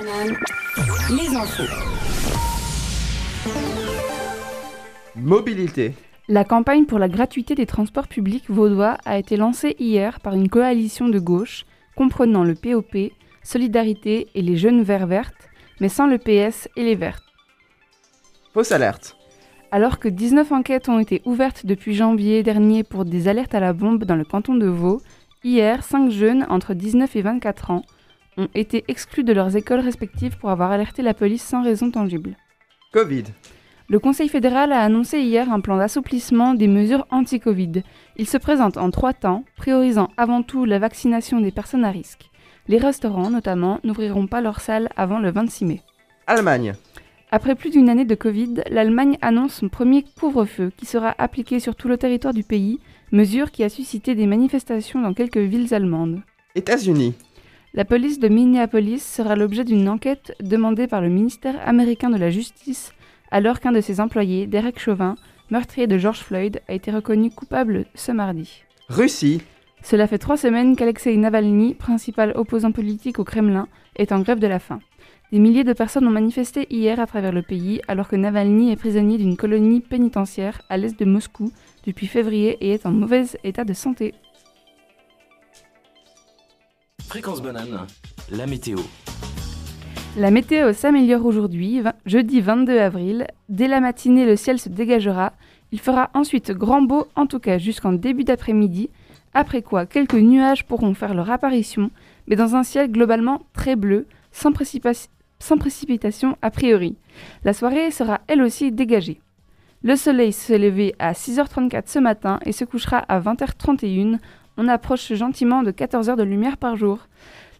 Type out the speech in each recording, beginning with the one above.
les infos. Mobilité. La campagne pour la gratuité des transports publics vaudois a été lancée hier par une coalition de gauche comprenant le POP, Solidarité et les Jeunes Verts Vertes, mais sans le PS et les Verts. Fausse alerte. Alors que 19 enquêtes ont été ouvertes depuis janvier dernier pour des alertes à la bombe dans le canton de Vaud, hier, 5 jeunes entre 19 et 24 ans ont été exclus de leurs écoles respectives pour avoir alerté la police sans raison tangible. Covid. Le Conseil fédéral a annoncé hier un plan d'assouplissement des mesures anti-Covid. Il se présente en trois temps, priorisant avant tout la vaccination des personnes à risque. Les restaurants, notamment, n'ouvriront pas leurs salles avant le 26 mai. Allemagne. Après plus d'une année de Covid, l'Allemagne annonce son premier couvre-feu qui sera appliqué sur tout le territoire du pays, mesure qui a suscité des manifestations dans quelques villes allemandes. États-Unis. La police de Minneapolis sera l'objet d'une enquête demandée par le ministère américain de la Justice alors qu'un de ses employés, Derek Chauvin, meurtrier de George Floyd, a été reconnu coupable ce mardi. Russie. Cela fait trois semaines qu'Alexei Navalny, principal opposant politique au Kremlin, est en grève de la faim. Des milliers de personnes ont manifesté hier à travers le pays alors que Navalny est prisonnier d'une colonie pénitentiaire à l'est de Moscou depuis février et est en mauvais état de santé. Fréquence banane, la météo. La météo s'améliore aujourd'hui, jeudi 22 avril. Dès la matinée, le ciel se dégagera. Il fera ensuite grand beau, en tout cas jusqu'en début d'après-midi, après quoi quelques nuages pourront faire leur apparition, mais dans un ciel globalement très bleu, sans, précipitation a priori. La soirée sera elle aussi dégagée. Le soleil s'est levé à 6h34 ce matin et se couchera à 20h31. On approche gentiment de 14 heures de lumière par jour.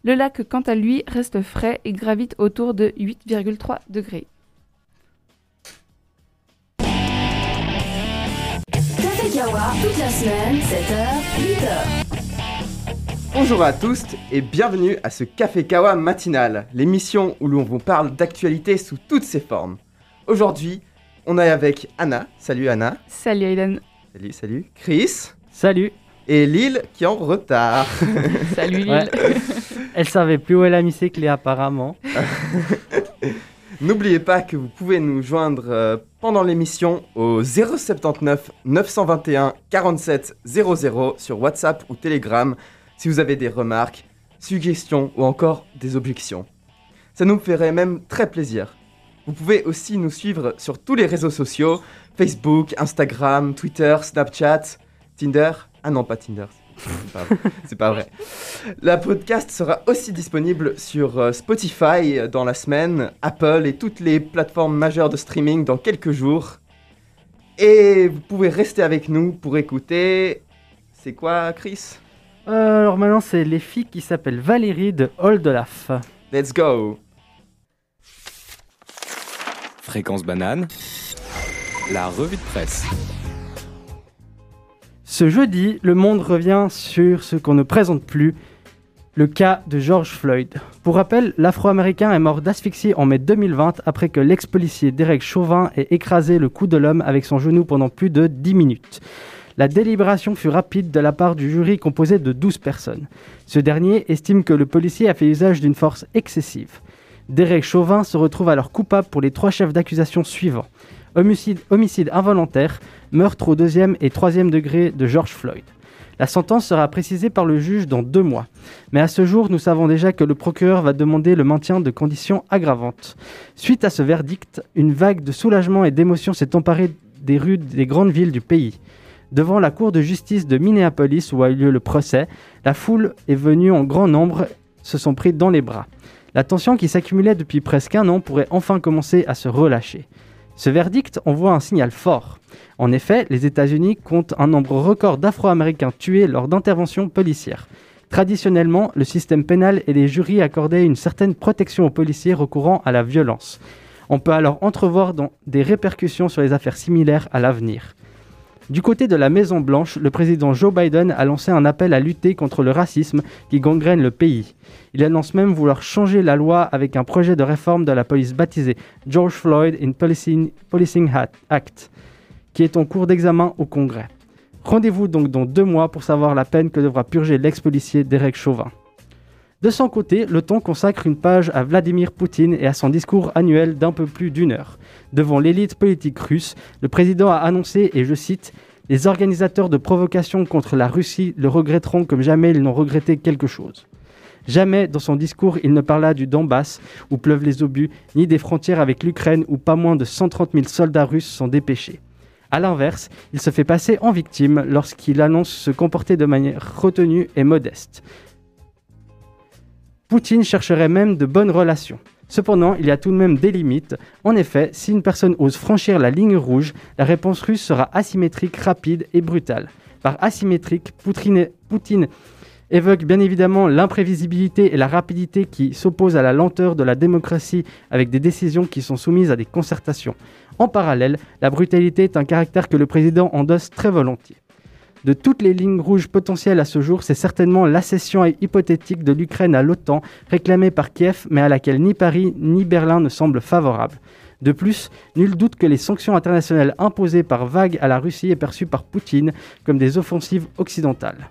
Le lac, quant à lui, reste frais et gravite autour de 8,3 degrés. Café Kawa, toute la semaine, 7h, 8h. Bonjour à tous et bienvenue à ce Café Kawa matinal, l'émission où l'on vous parle d'actualité sous toutes ses formes. Aujourd'hui, on est avec Anna. Salut Anna. Salut Aiden. Salut, salut. Chris. Salut. Et Lille qui est en retard. Salut Lille. Ouais. Elle savait plus où elle a mis ses clés apparemment. N'oubliez pas que vous pouvez nous joindre euh, pendant l'émission au 079 921 47 00 sur WhatsApp ou Telegram si vous avez des remarques, suggestions ou encore des objections. Ça nous ferait même très plaisir. Vous pouvez aussi nous suivre sur tous les réseaux sociaux Facebook, Instagram, Twitter, Snapchat, Tinder. Ah non, pas Tinder. C'est pas, c'est pas vrai. La podcast sera aussi disponible sur euh, Spotify dans la semaine, Apple et toutes les plateformes majeures de streaming dans quelques jours. Et vous pouvez rester avec nous pour écouter. C'est quoi, Chris? Euh, alors maintenant, c'est les filles qui s'appellent Valérie de Oldelaf. Let's go Fréquence banane, la revue de presse. Ce jeudi, le monde revient sur ce qu'on ne présente plus, le cas de George Floyd. Pour rappel, l'Afro-Américain est mort d'asphyxie en mai 2020 après que l'ex-policier Derek Chauvin ait écrasé le cou de l'homme avec son genou pendant plus de 10 minutes. La délibération fut rapide de la part du jury composé de 12 personnes. Ce dernier estime que le policier a fait usage d'une force excessive. Derek Chauvin se retrouve alors coupable pour les trois chefs d'accusation suivants. Homicide, involontaire, meurtre au deuxième et troisième degré de George Floyd. La sentence sera précisée par le juge dans deux mois. Mais à ce jour, nous savons déjà que le procureur va demander le maintien de conditions aggravantes. Suite à ce verdict, une vague de soulagement et d'émotion s'est emparée des rues des grandes villes du pays. Devant la cour de justice de Minneapolis où a eu lieu le procès, la foule est venue en grand nombre, se sont pris dans les bras. La tension qui s'accumulait depuis presque un an pourrait enfin commencer à se relâcher. Ce verdict envoie un signal fort. En effet, les États-Unis comptent un nombre record d'Afro-Américains tués lors d'interventions policières. Traditionnellement, le système pénal et les jurys accordaient une certaine protection aux policiers recourant à la violence. On peut alors entrevoir des répercussions sur les affaires similaires à l'avenir. Du côté de la Maison-Blanche, le président Joe Biden a lancé un appel à lutter contre le racisme qui gangrène le pays. Il annonce même vouloir changer la loi avec un projet de réforme de la police baptisé George Floyd in Policing, Policing Act, qui est en cours d'examen au Congrès. Rendez-vous donc dans deux mois pour savoir la peine que devra purger l'ex-policier Derek Chauvin. De son côté, le ton consacre une page à Vladimir Poutine et à son discours annuel d'un peu plus d'une heure. Devant l'élite politique russe, le président a annoncé, et je cite, Les organisateurs de provocations contre la Russie le regretteront comme jamais ils n'ont regretté quelque chose. Jamais dans son discours il ne parla du Donbass où pleuvent les obus, ni des frontières avec l'Ukraine où pas moins de 130 000 soldats russes sont dépêchés. A l'inverse, il se fait passer en victime lorsqu'il annonce se comporter de manière retenue et modeste. Poutine chercherait même de bonnes relations. Cependant, il y a tout de même des limites. En effet, si une personne ose franchir la ligne rouge, la réponse russe sera asymétrique, rapide et brutale. Par asymétrique, Poutine, évoque bien évidemment l'imprévisibilité et la rapidité qui s'opposent à la lenteur de la démocratie avec des décisions qui sont soumises à des concertations. En parallèle, la brutalité est un caractère que le président endosse très volontiers. De toutes les lignes rouges potentielles à ce jour, c'est certainement l'accession hypothétique de l'Ukraine à l'OTAN, réclamée par Kiev, mais à laquelle ni Paris ni Berlin ne semblent favorables. De plus, nul doute que les sanctions internationales imposées par vague à la Russie est perçues par Poutine comme des offensives occidentales.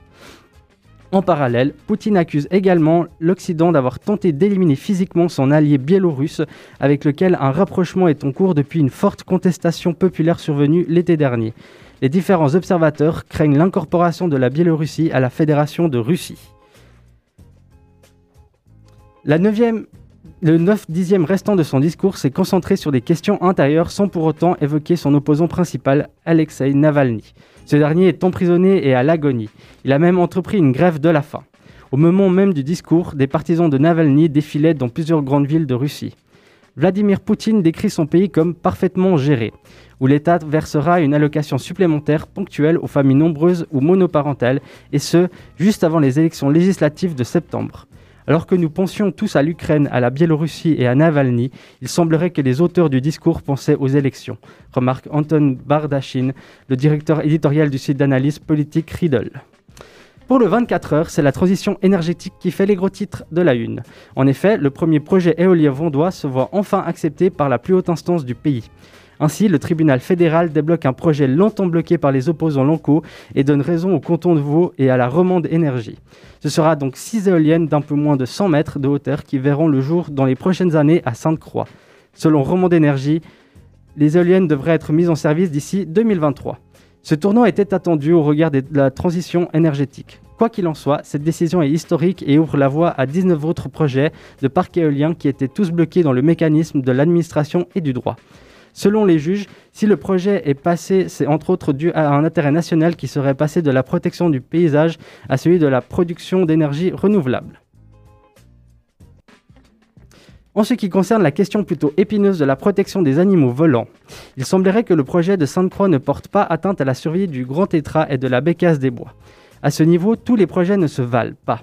En parallèle, Poutine accuse également l'Occident d'avoir tenté d'éliminer physiquement son allié biélorusse, avec lequel un rapprochement est en cours depuis une forte contestation populaire survenue l'été dernier. Les différents observateurs craignent l'incorporation de la Biélorussie à la Fédération de Russie. La neuvième le 9 dixième restant de son discours s'est concentré sur des questions intérieures sans pour autant évoquer son opposant principal, Alexei Navalny. Ce dernier est emprisonné et à l'agonie. Il a même entrepris une grève de la faim. Au moment même du discours, des partisans de Navalny défilaient dans plusieurs grandes villes de Russie. Vladimir Poutine décrit son pays comme parfaitement géré, où l'État versera une allocation supplémentaire ponctuelle aux familles nombreuses ou monoparentales, et ce, juste avant les élections législatives de septembre. Alors que nous pensions tous à l'Ukraine, à la Biélorussie et à Navalny, il semblerait que les auteurs du discours pensaient aux élections, remarque Anton Bardachin, le directeur éditorial du site d'analyse politique Riddle. Pour le 24 heures, c'est la transition énergétique qui fait les gros titres de la une. En effet, le premier projet éolien vendois se voit enfin accepté par la plus haute instance du pays. Ainsi, le tribunal fédéral débloque un projet longtemps bloqué par les opposants locaux et donne raison au canton de Vaud et à la Romande Énergie. Ce sera donc six éoliennes d'un peu moins de 100 mètres de hauteur qui verront le jour dans les prochaines années à Sainte-Croix. Selon Romande Énergie, les éoliennes devraient être mises en service d'ici 2023. Ce tournant était attendu au regard de la transition énergétique. Quoi qu'il en soit, cette décision est historique et ouvre la voie à 19 autres projets de parcs éoliens qui étaient tous bloqués dans le mécanisme de l'administration et du droit. Selon les juges, si le projet est passé, c'est entre autres dû à un intérêt national qui serait passé de la protection du paysage à celui de la production d'énergie renouvelable. En ce qui concerne la question plutôt épineuse de la protection des animaux volants, il semblerait que le projet de Sainte-Croix ne porte pas atteinte à la survie du grand tétra et de la bécasse des bois. À ce niveau, tous les projets ne se valent pas.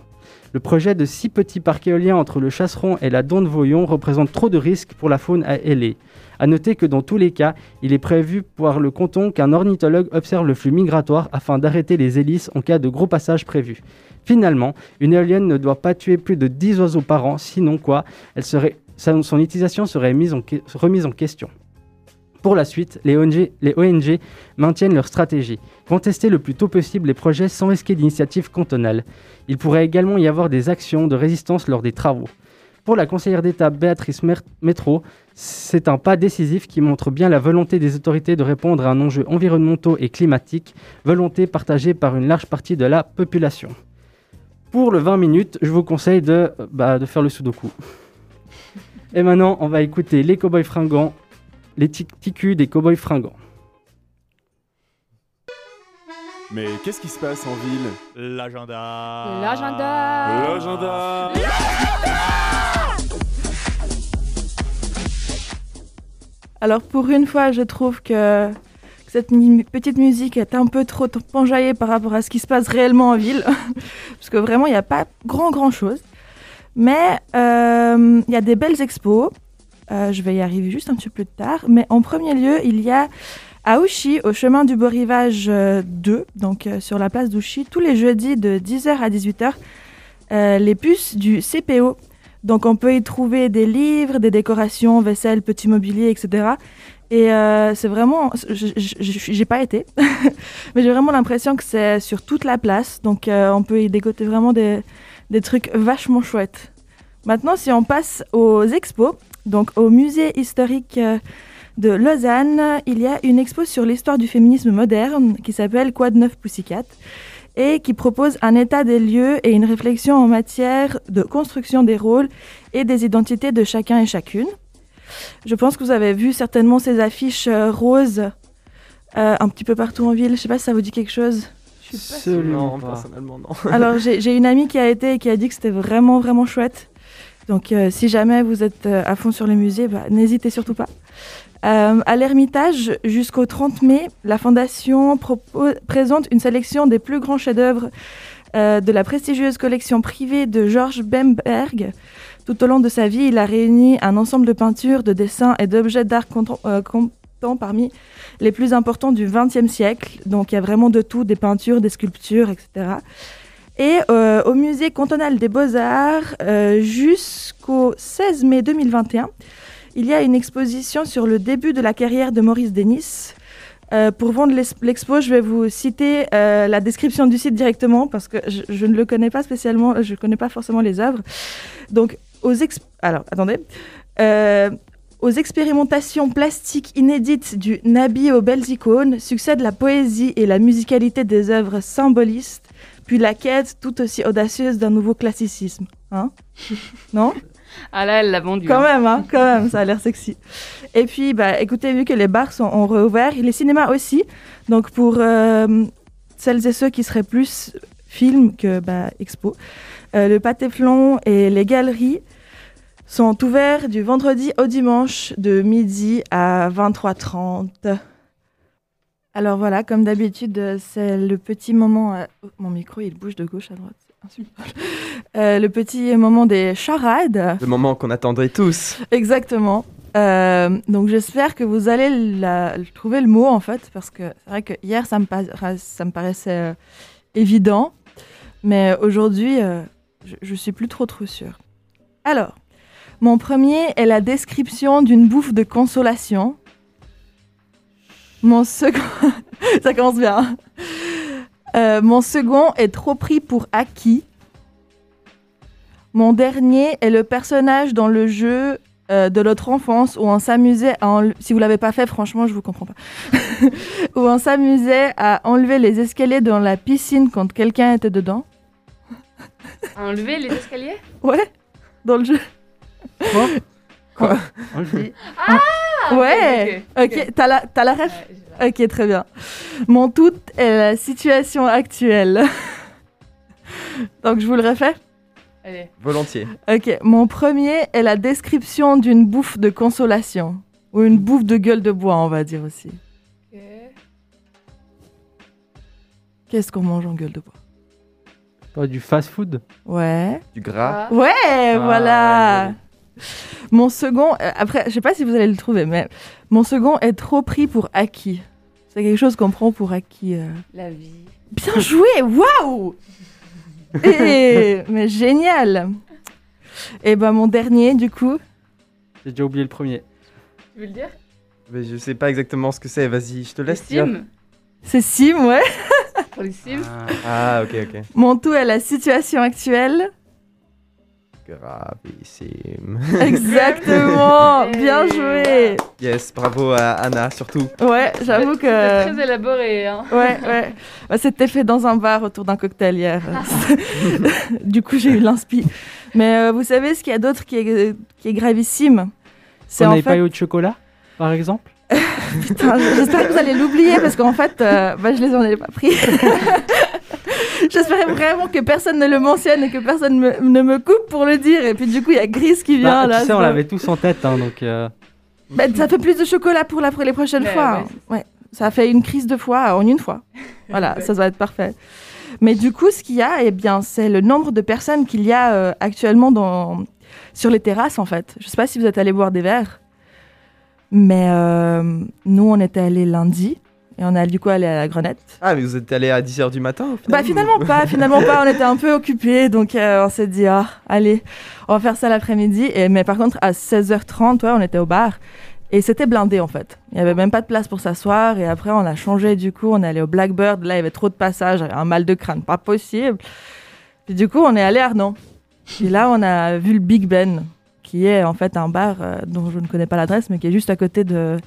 Le projet de six petits parcs éoliens entre le Chasseron et la Donde Voyon représente trop de risques pour la faune à ailée. A noter que dans tous les cas, il est prévu par le canton qu'un ornithologue observe le flux migratoire afin d'arrêter les hélices en cas de gros passage prévu. Finalement, une éolienne ne doit pas tuer plus de 10 oiseaux par an, sinon quoi, elle serait, son utilisation serait mise remise en question. Pour la suite, les ONG, maintiennent leur stratégie, contester le plus tôt possible les projets sans risquer d'initiatives cantonales. Il pourrait également y avoir des actions de résistance lors des travaux. Pour la conseillère d'État Béatrice Métro, c'est un pas décisif qui montre bien la volonté des autorités de répondre à un enjeu environnemental et climatique, volonté partagée par une large partie de la population. Pour le 20 minutes, je vous conseille de, bah, de faire le sudoku. Et maintenant, on va écouter les cowboys fringants, les ticus des cowboys fringants. Mais qu'est-ce qui se passe en ville? L'agenda. L'agenda. L'agenda Alors pour une fois, je trouve que cette petite musique est un peu trop penjaillée par rapport à ce qui se passe réellement en ville, parce que vraiment, il n'y a pas grand grand chose. Mais euh, il y a des belles expos. Euh, je vais y arriver juste un petit peu tard. Mais en premier lieu, il y a à Ouchy, au chemin du Beau Rivage 2, euh, donc sur la place d'Ouchy, tous les jeudis de 10h à 18h, les puces du CPO donc on peut y trouver des livres, des décorations, vaisselle, petit mobilier, etc. Et c'est vraiment, j'ai pas été, mais j'ai vraiment l'impression que c'est sur toute la place. Donc on peut y dégoter vraiment des, des trucs vachement chouettes. Maintenant, si on passe aux expos, donc au musée historique euh, de Lausanne, il y a une expo sur l'histoire du féminisme moderne qui s'appelle Quad 9 Pussycat? Et qui propose un état des lieux et une réflexion en matière de construction des rôles et des identités de chacun et chacune. Je pense que vous avez vu certainement ces affiches euh, roses euh, un petit peu partout en ville. Je sais pas si ça vous dit quelque chose. Absolument Non, pas. personnellement, non. Alors j'ai une amie qui a été et qui a dit que c'était vraiment vraiment chouette. Donc euh, si jamais vous êtes euh, à fond sur les musées, bah, n'hésitez surtout pas. Euh, à l'Ermitage, jusqu'au 30 mai, la Fondation présente une sélection des plus grands chefs-d'œuvre euh, de la prestigieuse collection privée de Georges Bemberg. Tout au long de sa vie, il a réuni un ensemble de peintures, de dessins et d'objets d'art parmi les plus importants du XXe siècle. Donc il y a vraiment de tout, des peintures, des sculptures, etc. Et euh, au musée cantonal des beaux-arts, euh, jusqu'au 16 mai 2021, il y a une exposition sur le début de la carrière de Maurice Denis. Euh, pour vendre l'ex- l'expo, je vais vous citer la description du site directement parce que je, ne le connais pas spécialement, je ne connais pas forcément les œuvres. Donc, aux ex- alors attendez, aux expérimentations plastiques inédites du Nabi aux belles icônes succèdent la poésie et la musicalité des œuvres symbolistes, puis la quête tout aussi audacieuse d'un nouveau classicisme. Hein? Non? Ah là, elle l'a vendu. Quand hein. même, hein, quand même, ça a l'air sexy. Et puis, bah, écoutez, vu que les bars sont ont réouvert, les cinémas aussi. Donc, pour euh, celles et ceux qui seraient plus film que bah, expo, euh, le Pâté-Flon et les galeries sont ouverts du vendredi au dimanche de midi à 23h30. Alors voilà, comme d'habitude, euh, c'est le petit moment. euh, oh, mon micro, il bouge de gauche à droite. Euh, le petit moment des charades. Le moment qu'on attendrait tous. Exactement. Euh, donc j'espère que vous allez la- trouver le mot en fait, parce que c'est vrai que hier ça me, para- ça me paraissait euh, évident, mais aujourd'hui je, je suis plus trop trop sûre. Alors, mon premier est la description d'une bouffe de consolation. Mon second, ça commence bien. hein. Euh, mon second est trop pris pour acquis. Mon dernier est le personnage dans le jeu euh, de notre enfance où on s'amusait à enle- si vous l'avez pas fait franchement je vous comprends pas où on s'amusait à enlever les escaliers dans la piscine quand quelqu'un était dedans Enlever les escaliers? Ouais dans le jeu Enlever. Ah, ouais ok, t'as la t'as la ref Ouais, ok très bien mon tout est la situation actuelle donc je vous le refais Allez. Volontiers. Ok, mon premier est la description d'une bouffe de consolation. Ou une bouffe de gueule de bois, on va dire aussi. Ok. Qu'est-ce qu'on mange en gueule de bois? Pas du fast-food? Ouais. Du gras? Ah. Ouais, Ah, voilà. ouais, mon second, euh, après, je sais pas si vous allez le trouver, mais mon second est trop pris pour acquis. C'est quelque chose qu'on prend pour acquis. euh. La vie. Bien joué, waouh Eh, Mais génial Et ben mon dernier, du coup, J'ai déjà oublié le premier. Tu veux le dire? Mais je sais pas exactement ce que c'est. Vas-y, je te laisse dire. Sim. c'est Sim, ouais. Pour les Sims. Ah, ok, ok. Mon tout est la situation actuelle. Gravissime. Exactement, bien joué. Yes, bravo à Anna, surtout. Ouais, j'avoue C'était que. très élaboré. Hein. Ouais, ouais. Bah, C'était fait dans un bar autour d'un cocktail hier. du coup, j'ai eu l'inspi. Mais euh, vous savez ce qu'il y a d'autre qui est, qui est gravissime? C'est n'avait fait. pas eu de chocolat, par exemple? Putain, j'espère que vous allez l'oublier parce qu'en fait, euh, bah, je les en ai pas pris. J'espérais vraiment que personne ne le mentionne et que personne me- ne me coupe pour le dire. Et puis du coup, il y a Gris qui vient Bah, là. Tu sais, on l'avait tous en tête, hein, donc... euh, Bah, ça fait plus de chocolat pour, la, pour les prochaines fois. ouais, hein. Ouais, ça fait une crise de foie en une fois. Voilà, ça doit être parfait. Mais du coup, ce qu'il y a, eh bien, c'est le nombre de personnes qu'il y a euh, actuellement dans, sur les terrasses, en fait. Je sais pas si vous êtes allés boire des verres, mais euh, nous, on était allés lundi et on a du coup allé à la Grenette. Ah, mais vous êtes allé à 10h du matin au final Bah finalement pas, finalement pas. On était un peu occupés, donc euh, on s'est dit ah allez, on va faire ça l'après-midi. Et mais par contre à 16h30, ouais, on était au bar et c'était blindé en fait. Il y avait même pas de place pour s'asseoir. Et après on a changé du coup, on est allé au Blackbird. Là il y avait trop de passages, j'avais un mal de crâne, pas possible. Puis du coup, on est allé à Arnon. Et là, on a vu le Big Ben, qui est en fait un bar euh, dont je ne connais pas l'adresse, mais qui est juste à côté de,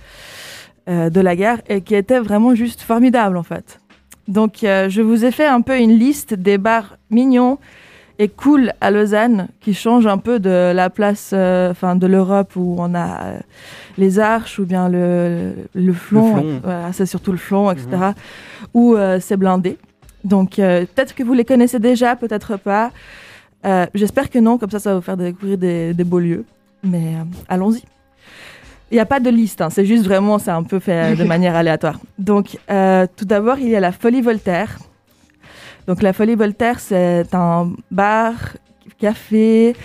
euh, de la gare et qui était vraiment juste formidable en fait. Donc, euh, je vous ai fait un peu une liste des bars mignons et cool à Lausanne qui changent un peu de la place euh, enfin de l'Europe où on a les arches ou bien le, le flon, flon. Mhm. Voilà, c'est surtout le flon, etc. Où euh, c'est blindé. Donc peut-être que vous les connaissez déjà, peut-être pas. J'espère que non, comme ça ça va vous faire découvrir des, des beaux lieux. Mais allons-y. Il n'y a pas de liste, hein, c'est juste vraiment, c'est un peu fait de manière aléatoire. Donc euh, tout d'abord, il y a la Folie Voltaire. Donc la Folie Voltaire, c'est un bar, café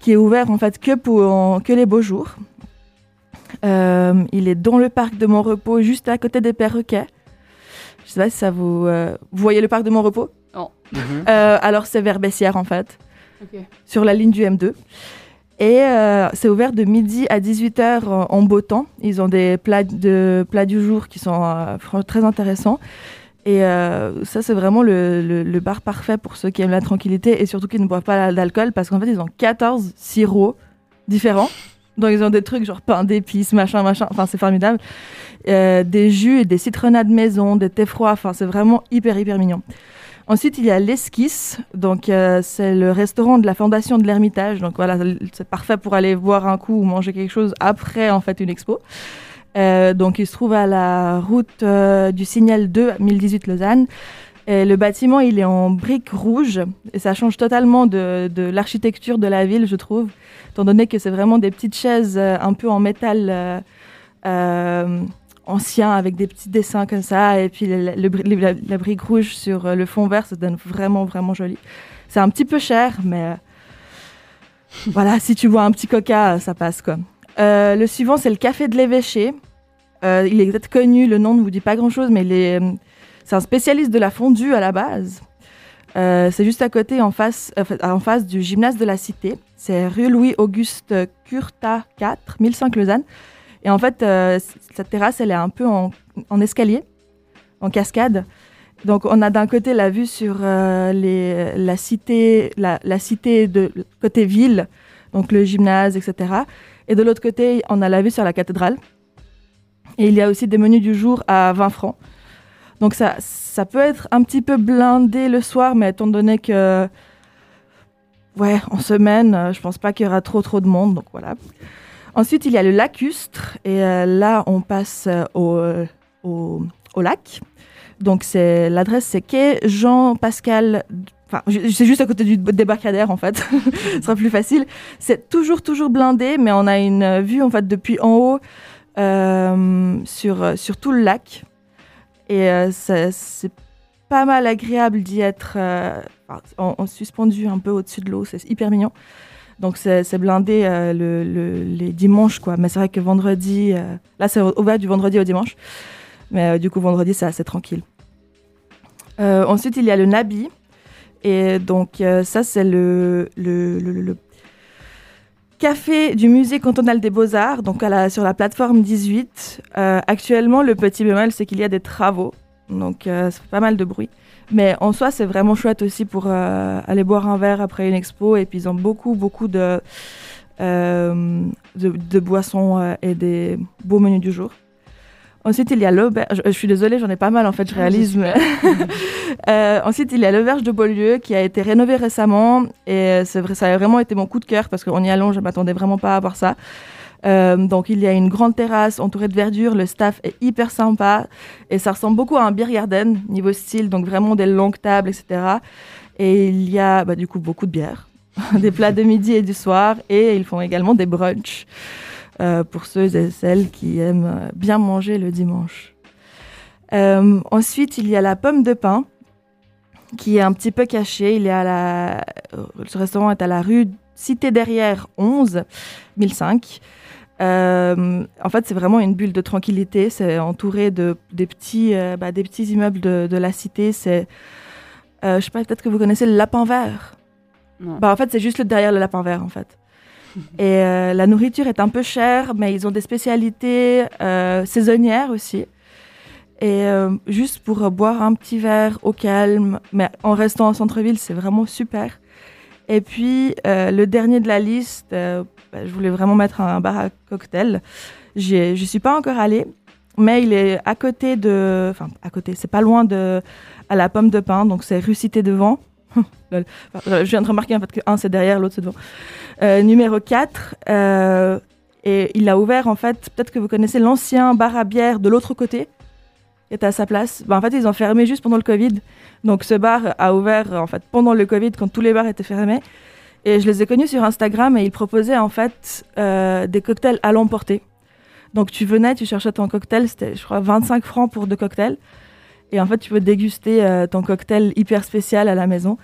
qui est ouvert en fait que pour que les beaux jours. Euh, il est dans le parc de Montrepos, juste à côté des perroquets. Je sais pas si ça vous... euh, vous voyez le parc de Montrepos? Mhm. Euh, Alors c'est vers Bessières en fait, sur la ligne du M2. Et euh, c'est ouvert de midi à 18h en, beau temps. Ils ont des plats, de, plats du jour qui sont euh, très intéressants. Et euh, ça, c'est vraiment le bar parfait pour ceux qui aiment la tranquillité et surtout qui ne boivent pas d'alcool parce qu'en fait, ils ont 14 sirops différents. Donc, ils ont des trucs genre pain d'épices, machin, machin. Enfin, c'est formidable. Euh, des jus et des citronnades maison, des thés froids. Enfin, c'est vraiment hyper, hyper mignon. Ensuite, il y a l'Esquisse. Donc, euh, c'est le restaurant de la Fondation de l'Ermitage. Donc, voilà, c'est parfait pour aller boire un coup ou manger quelque chose après, en fait, une expo. Euh, donc, il se trouve à la route euh, du Signal 2, 1018 Lausanne. Et le bâtiment, il est en briques rouges. Et ça change totalement de, de l'architecture de la ville, je trouve. Étant donné que c'est vraiment des petites chaises un peu en métal ancien avec des petits dessins comme ça. Et puis la, brique rouge sur euh, le fond vert, ça donne vraiment, vraiment joli. C'est un petit peu cher, mais euh, voilà, si tu bois un petit coca, ça passe quoi. Euh, le suivant, c'est le café de l'évêché. Il est peut-être connu, le nom ne vous dit pas grand-chose, mais il est, euh, c'est un spécialiste de la fondue à la base. C'est juste à côté, en face, en face du gymnase de la Cité. C'est rue Louis-Auguste Curta 4, 1005 Lausanne. Et en fait, cette terrasse, elle est un peu en, escalier, en cascade. Donc, on a d'un côté la vue sur euh, la cité, la, cité de côté ville, donc le gymnase, etc. Et de l'autre côté, on a la vue sur la cathédrale. Et il y a aussi des menus du jour à 20 francs. Donc ça, ça peut être un petit peu blindé le soir, mais étant donné que, ouais, en semaine, je pense pas qu'il y aura trop trop de monde, donc voilà. Ensuite, il y a le lacustre, et euh, là, on passe euh, au, euh, au, au lac. Donc l'adresse, c'est quai Jean-Pascal. Enfin, c'est juste à côté du débarcadère en fait. Ce sera plus facile. C'est toujours toujours blindé, mais on a une vue en fait depuis en haut sur sur tout le lac. Et c'est pas mal agréable d'y être en, en suspendu un peu au-dessus de l'eau. C'est hyper mignon. Donc c'est blindé euh, le, le- les dimanches quoi. Mais c'est vrai que vendredi, euh, là c'est ouvert du vendredi au dimanche. Mais euh, du coup vendredi c'est assez tranquille. Ensuite il y a le Nabi. Et donc ça c'est le, café du musée cantonal des beaux-arts, donc à la- sur la plateforme 18. Euh, actuellement le petit bémol c'est qu'il y a des travaux. Donc ça fait pas mal de bruit. Mais en soi, c'est vraiment chouette aussi pour euh, aller boire un verre après une expo. Et puis, ils ont beaucoup, beaucoup de, euh, de, de boissons euh, et des beaux menus du jour. Ensuite, il y a l'auberge. Je, je suis désolée, j'en ai pas mal en fait, je réalise. mais- Euh, ensuite, il y a l'auberge de Beaulieu qui a été rénovée récemment. Et c'est vrai, ça a vraiment été mon coup de cœur parce qu'en y allant, je m'attendais vraiment pas à voir ça. Euh, donc, il y a une grande terrasse entourée de verdure. Le staff est hyper sympa. Et ça ressemble beaucoup à un beer garden niveau style. Donc, vraiment des longues tables, etc. Et il y a bah, du coup beaucoup de bières, des plats de midi et du soir. Et ils font également des brunchs euh, pour ceux et celles qui aiment euh, bien manger le dimanche. Ensuite, il y a la pomme de pain qui est un petit peu caché. Il est à la... Ce restaurant est à la rue Cité derrière 11, 1005. Euh, en fait, c'est vraiment une bulle de tranquillité. C'est entouré de des petits, euh, bah, des petits immeubles de, de la cité. C'est, euh, je sais pas, peut-être que vous connaissez le lapin vert. Non. Bah, en fait, c'est juste le- derrière le lapin vert, en fait. Et euh, la nourriture est un peu chère, mais ils ont des spécialités saisonnières aussi. Et juste pour boire un petit verre au calme, mais en restant en centre-ville, c'est vraiment super. Et puis, euh, le dernier de la liste, euh, bah, je voulais vraiment mettre un bar à cocktail. J'y suis pas encore allée, mais il est à côté de. Enfin, à côté, c'est pas loin de. à la pomme de pin, donc c'est rue Cité devant. Je viens de remarquer en fait que un c'est derrière, l'autre c'est devant. Euh, numéro 4. euh, et il a ouvert en fait, peut-être que vous connaissez l'ancien bar à bière de l'autre côté, était à sa place. Ben, en fait, ils ont fermé juste pendant le Covid. Donc ce bar a ouvert en fait pendant le Covid quand tous les bars étaient fermés. Et je les ai connus sur Instagram et ils proposaient en fait euh, des cocktails à l'emporter. Donc tu venais, tu cherchais ton cocktail, c'était je crois 25 francs pour deux cocktails. Et en fait, tu peux déguster euh, ton cocktail hyper spécial à la maison.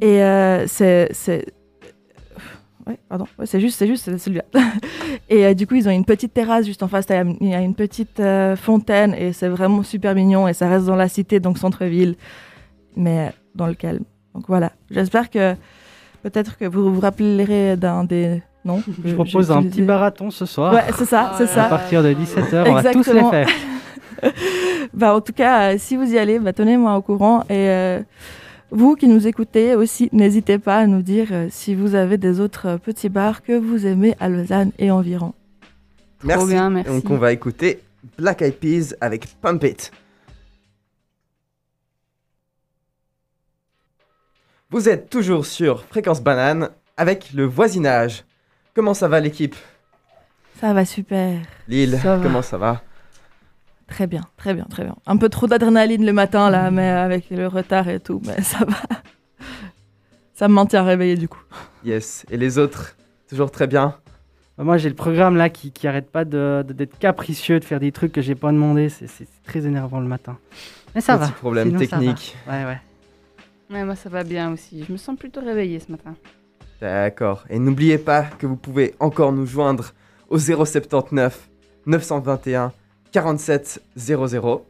Et euh, c'est c'est ouais, pardon, Ouais, c'est juste c'est juste celui-là. et euh, du coup, ils ont une petite terrasse juste en face, il y a une petite euh, fontaine et c'est vraiment super mignon et ça reste dans la cité donc centre-ville mais dans le calme. Donc voilà, j'espère que peut-être que vous vous rappellerez d'un des noms. Je propose un petit marathon ce soir. Ouais, c'est ça, c'est À ça. partir de 17h, on va tous les Exactement. faire. Bah, en tout cas, euh, si vous y allez, bah, tenez-moi au courant. Et euh, vous qui nous écoutez aussi, n'hésitez pas à nous dire euh, si vous avez des autres euh, petits bars que vous aimez à Lausanne et environ. Merci. bien, merci. Donc on va écouter Black Eyed Peas avec Pump It. Vous êtes toujours sur Fréquence Banane avec le voisinage. Comment ça va l'équipe? Ça va super. Lille, Ça va. comment ça va? Très bien, très bien, très bien. Un peu trop d'adrénaline le matin, là, mais avec le retard et tout, mais ça va. Ça me maintient réveillé du coup. Yes. Et les autres Toujours très bien? Bah, Moi, j'ai le programme là qui, qui arrête pas de- de- d'être capricieux, de faire des trucs que j'ai pas demandé. C'est très énervant le matin. Mais ça Petit va. problème Sinon, ça va. technique. Ouais, ouais. Ouais, moi ça va bien aussi. Je me sens plutôt réveillée ce matin. D'accord. Et n'oubliez pas que vous pouvez encore nous joindre au 079 921 47 00.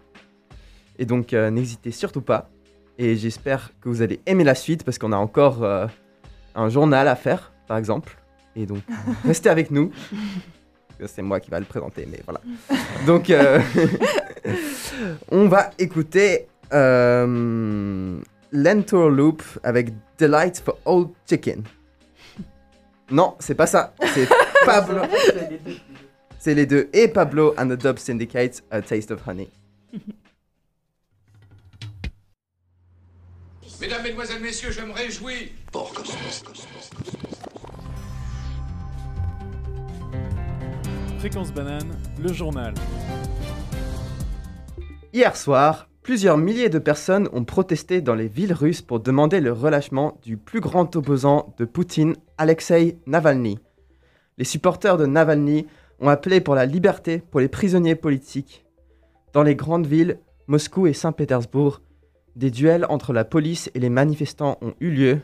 Et donc euh, n'hésitez surtout pas. Et j'espère que vous allez aimer la suite parce qu'on a encore euh, un journal à faire, par exemple. Et donc restez avec nous. C'est moi qui va le présenter, mais voilà. Donc euh, on va écouter Lentor Loop avec Delight for Old Chicken. Non, c'est pas ça. C'est Pablo. C'est les deux. Et Pablo and the Dub Syndicate, A Taste of Honey. Mesdames, Mesdemoiselles, Messieurs, je me réjouis. Fréquence banane, le journal. Hier soir, plusieurs milliers de personnes ont protesté dans les villes russes pour demander le relâchement du plus grand opposant de Poutine, Alexei Navalny. Les supporters de Navalny ont appelé pour la liberté pour les prisonniers politiques. Dans les grandes villes, Moscou et Saint-Pétersbourg, des duels entre la police et les manifestants ont eu lieu.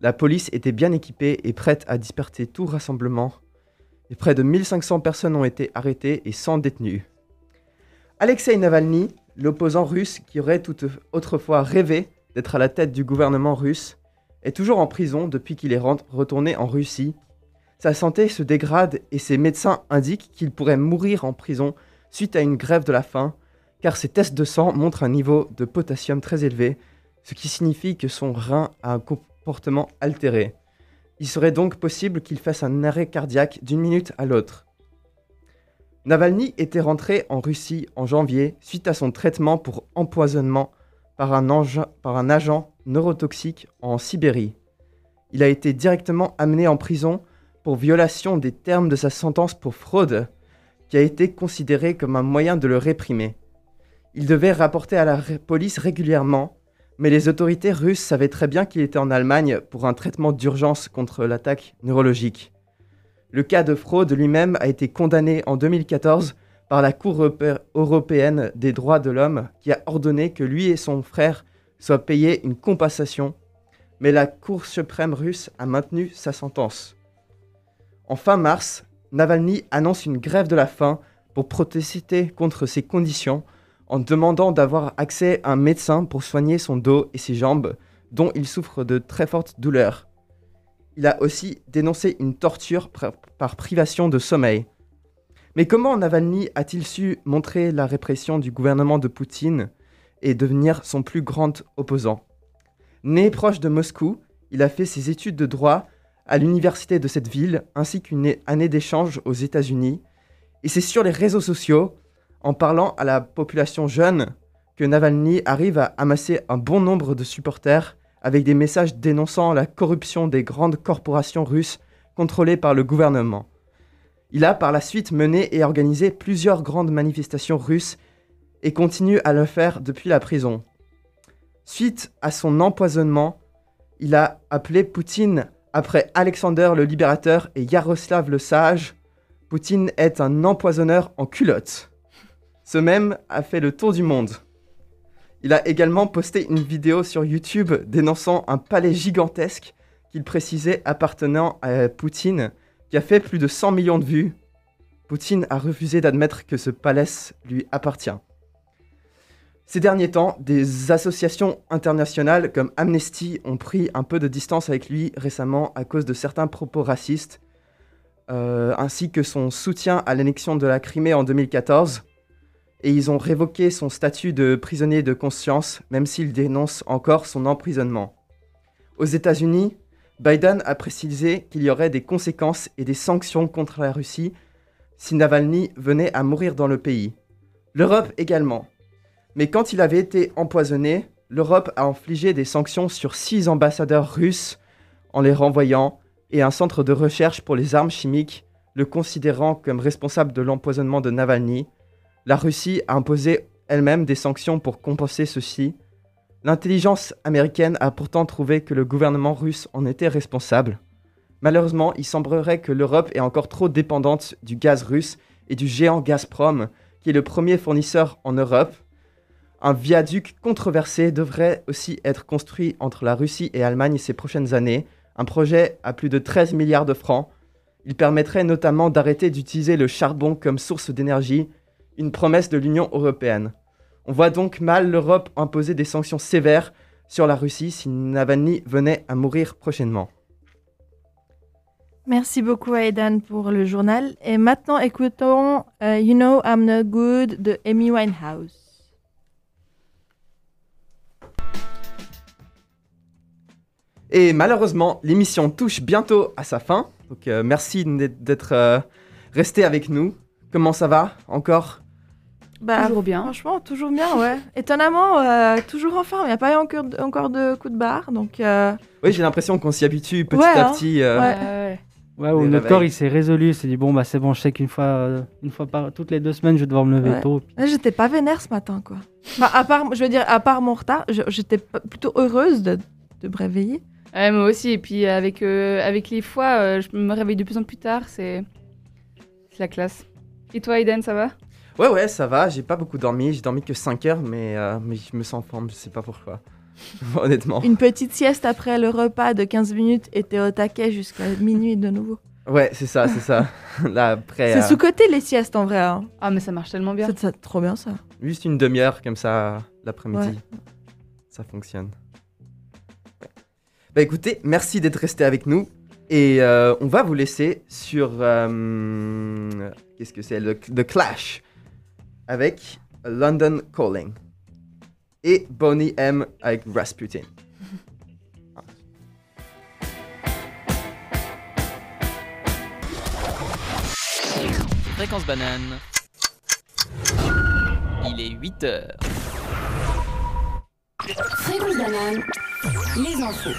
La police était bien équipée et prête à disperser tout rassemblement. Et près de 1500 personnes ont été arrêtées et 100 détenues. Alexei Navalny, l'opposant russe qui aurait tout autrefois rêvé d'être à la tête du gouvernement russe, est toujours en prison depuis qu'il est retourné en Russie. Sa santé se dégrade et ses médecins indiquent qu'il pourrait mourir en prison suite à une grève de la faim, car ses tests de sang montrent un niveau de potassium très élevé, ce qui signifie que son rein a un comportement altéré. Il serait donc possible qu'il fasse un arrêt cardiaque d'une minute à l'autre. Navalny était rentré en Russie en janvier suite à son traitement pour empoisonnement par un, agent neurotoxique en Sibérie. Il a été directement amené en prison pour violation des termes de sa sentence pour fraude, qui a été considérée comme un moyen de le réprimer. Il devait rapporter à la police régulièrement, mais les autorités russes savaient très bien qu'il était en Allemagne pour un traitement d'urgence contre l'attaque neurologique. Le cas de fraude lui-même a été condamné en 2014 par la Cour europé- européenne des droits de l'homme qui a ordonné que lui et son frère soient payés une compensation, mais la Cour suprême russe a maintenu sa sentence. En fin mars, Navalny annonce une grève de la faim pour protester contre ces conditions en demandant d'avoir accès à un médecin pour soigner son dos et ses jambes dont il souffre de très fortes douleurs. Il a aussi dénoncé une torture par privation de sommeil. Mais comment Navalny a-t-il su montrer la répression du gouvernement de Poutine et devenir son plus grand opposant? Né proche de Moscou, il a fait ses études de droit à l'université de cette ville ainsi qu'une année d'échange aux États-Unis. Et c'est sur les réseaux sociaux, en parlant à la population jeune, que Navalny arrive à amasser un bon nombre de supporters avec des messages dénonçant la corruption des grandes corporations russes contrôlées par le gouvernement. Il a par la suite mené et organisé plusieurs grandes manifestations russes et continue à le faire depuis la prison. Suite à son empoisonnement, il a appelé Poutine après Alexander le Libérateur et Yaroslav le Sage. Poutine est un empoisonneur en culotte. Ce même a fait le tour du monde. Il a également posté une vidéo sur YouTube dénonçant un palais gigantesque qu'il précisait appartenant à Poutine, qui a fait plus de 100 millions de vues. Poutine a refusé d'admettre que ce palais lui appartient. Ces derniers temps, des associations internationales comme Amnesty ont pris un peu de distance avec lui récemment à cause de certains propos racistes, euh, ainsi que son soutien à l'annexion de la Crimée en 2014. Et ils ont révoqué son statut de prisonnier de conscience, même s'il dénonce encore son emprisonnement. Aux États-Unis, Biden a précisé qu'il y aurait des conséquences et des sanctions contre la Russie si Navalny venait à mourir dans le pays. L'Europe également. Mais quand il avait été empoisonné, l'Europe a infligé des sanctions sur six ambassadeurs russes en les renvoyant et un centre de recherche pour les armes chimiques le considérant comme responsable de l'empoisonnement de Navalny. La Russie a imposé elle-même des sanctions pour compenser ceci. L'intelligence américaine a pourtant trouvé que le gouvernement russe en était responsable. Malheureusement, il semblerait que l'Europe est encore trop dépendante du gaz russe et du géant Gazprom, qui est le premier fournisseur en Europe. Un viaduc controversé devrait aussi être construit entre la Russie et l'Allemagne ces prochaines années, un projet à plus de 13 milliards de francs. Il permettrait notamment d'arrêter d'utiliser le charbon comme source d'énergie, une promesse de l'Union européenne. On voit donc mal l'Europe imposer des sanctions sévères sur la Russie si Navalny venait à mourir prochainement. Merci beaucoup Aidan pour le journal. Et maintenant écoutons euh, You Know I'm Not Good de Amy Winehouse. Et malheureusement, l'émission touche bientôt à sa fin. Donc euh, merci d'être- euh, resté avec nous. Comment ça va encore? Bah, Toujours bien. Franchement, toujours bien, ouais. Étonnamment, euh, toujours en forme. Il n'y a pas eu encore, de- encore de coup de barre. Donc, euh, Oui, j'ai l'impression qu'on s'y habitue petit Ouais, à hein. petit. euh, Ouais. ouais. Ouais, notre corps il s'est résolu, il s'est dit bon bah c'est bon, je sais qu'une fois, euh, une fois par toutes les deux semaines je vais devoir me lever Ouais. tôt. là, j'étais pas vénère ce matin, quoi. Enfin, à part, je veux dire, à part mon retard, j'étais plutôt heureuse de, de me réveiller. Ouais, moi aussi. Et puis avec, euh, avec les fois, euh, je me réveille de plus en plus tard. C'est c'est la classe. Et toi, Aiden, ça va? Ouais, ouais, ça va. J'ai pas beaucoup dormi. J'ai dormi que 5 heures, mais, euh, mais je me sens en forme. Je sais pas pourquoi. Honnêtement. Une petite sieste après le repas de 15 minutes et t'es au taquet jusqu'à minuit de nouveau. Ouais, c'est ça, c'est ça. Là, après, C'est euh, sous-côté les siestes en vrai. hein. Ah, mais ça marche tellement bien. C'est c'est trop bien ça. juste une demi-heure comme ça l'après-midi. Ouais. Ça fonctionne. Bah écoutez, merci d'être resté avec nous. Et euh, on va vous laisser sur. euh, Qu'est-ce que c'est? Le, The Clash. Avec London Calling. Et Bonnie M avec Rasputin. Fréquence banane. Il est 8 heures. Fréquence banane, les infos.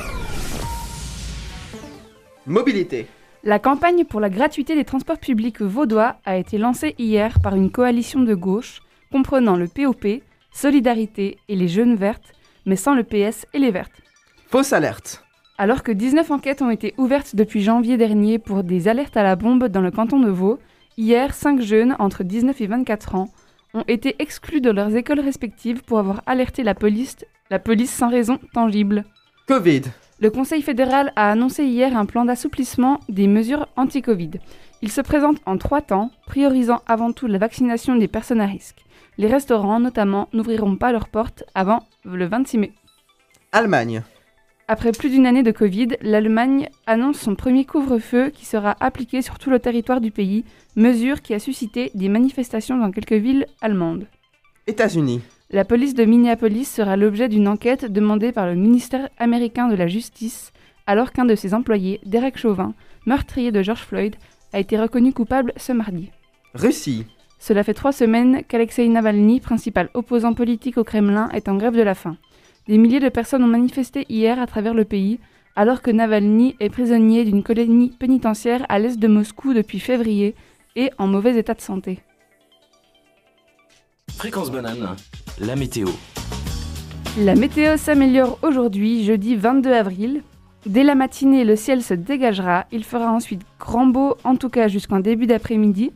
Mobilité. La campagne pour la gratuité des transports publics vaudois a été lancée hier par une coalition de gauche comprenant le POP, Solidarité et les Jeunes Vertes, mais sans le PS et les Vertes. Fausse alerte. Alors que 19 enquêtes ont été ouvertes depuis janvier dernier pour des alertes à la bombe dans le canton de Vaud, hier, 5 jeunes entre 19 et 24 ans ont été exclus de leurs écoles respectives pour avoir alerté la police, la police sans raison tangible. Covid. Le Conseil fédéral a annoncé hier un plan d'assouplissement des mesures anti-Covid. Il se présente en trois temps, priorisant avant tout la vaccination des personnes à risque. Les restaurants, notamment, n'ouvriront pas leurs portes avant le 26 mai. Allemagne. Après plus d'une année de Covid, l'Allemagne annonce son premier couvre-feu qui sera appliqué sur tout le territoire du pays, mesure qui a suscité des manifestations dans quelques villes allemandes. États-Unis. La police de Minneapolis sera l'objet d'une enquête demandée par le ministère américain de la Justice alors qu'un de ses employés, Derek Chauvin, meurtrier de George Floyd, a été reconnu coupable ce mardi. Russie. Cela fait trois semaines qu'Alexei Navalny, principal opposant politique au Kremlin, est en grève de la faim. Des milliers de personnes ont manifesté hier à travers le pays, alors que Navalny est prisonnier d'une colonie pénitentiaire à l'est de Moscou depuis février et en mauvais état de santé. Fréquence banane, la météo. La météo s'améliore aujourd'hui, jeudi 22 avril. Dès la matinée, le ciel se dégagera. Il fera ensuite grand beau, en tout cas jusqu'en début d'après-midi.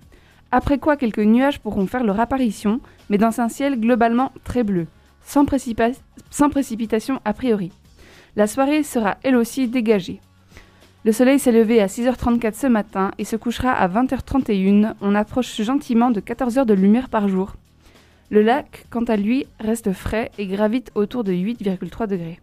Après quoi, quelques nuages pourront faire leur apparition, mais dans un ciel globalement très bleu, sans, précipitation a priori. La soirée sera elle aussi dégagée. Le soleil s'est levé à 6h34 ce matin et se couchera à 20h31. On approche gentiment de 14 heures de lumière par jour. Le lac, quant à lui, reste frais et gravite autour de 8,3 degrés.